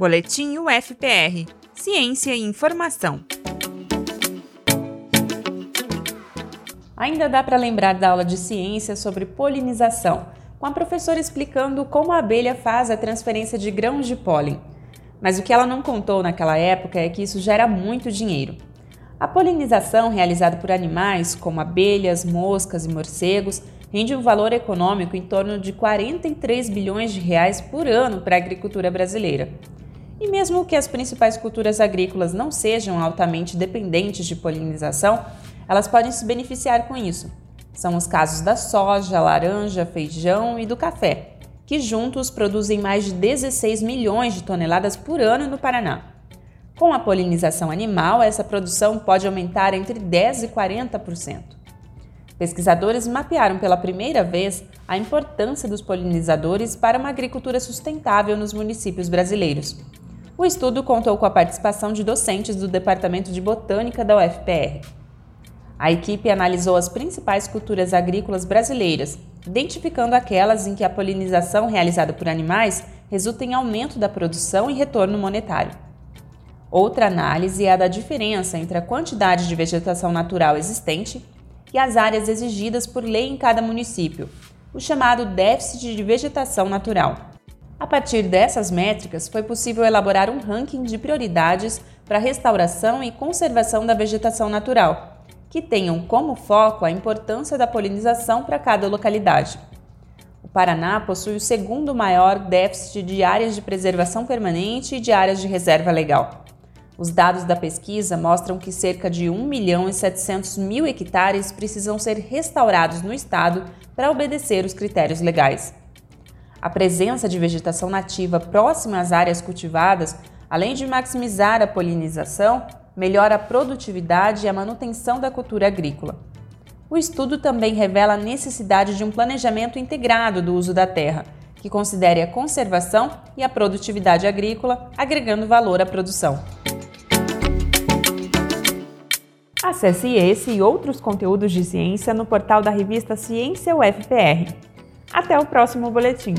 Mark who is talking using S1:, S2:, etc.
S1: Boletim UFPR Ciência e Informação.
S2: Ainda dá para lembrar da aula de ciência sobre polinização, com a professora explicando como a abelha faz a transferência de grãos de pólen. Mas o que ela não contou naquela época é que isso gera muito dinheiro. A polinização realizada por animais, como abelhas, moscas e morcegos, rende um valor econômico em torno de 43 bilhões de reais por ano para a agricultura brasileira. E mesmo que as principais culturas agrícolas não sejam altamente dependentes de polinização, elas podem se beneficiar com isso. São os casos da soja, laranja, feijão e do café, que juntos produzem mais de 16 milhões de toneladas por ano no Paraná. Com a polinização animal, essa produção pode aumentar entre 10% e 40%. Pesquisadores mapearam pela primeira vez a importância dos polinizadores para uma agricultura sustentável nos municípios brasileiros. O estudo contou com a participação de docentes do Departamento de Botânica da UFPR. A equipe analisou as principais culturas agrícolas brasileiras, identificando aquelas em que a polinização realizada por animais resulta em aumento da produção e retorno monetário. Outra análise é a da diferença entre a quantidade de vegetação natural existente e as áreas exigidas por lei em cada município, o chamado déficit de vegetação natural. A partir dessas métricas, foi possível elaborar um ranking de prioridades para a restauração e conservação da vegetação natural, que tenham como foco a importância da polinização para cada localidade. O Paraná possui o segundo maior déficit de áreas de preservação permanente e de áreas de reserva legal. Os dados da pesquisa mostram que cerca de 1 milhão e 700 mil hectares precisam ser restaurados no estado para obedecer os critérios legais. A presença de vegetação nativa próxima às áreas cultivadas, além de maximizar a polinização, melhora a produtividade e a manutenção da cultura agrícola. O estudo também revela a necessidade de um planejamento integrado do uso da terra, que considere a conservação e a produtividade agrícola, agregando valor à produção. Acesse esse e outros conteúdos de ciência no portal da revista Ciência UFPR. Até o próximo boletim!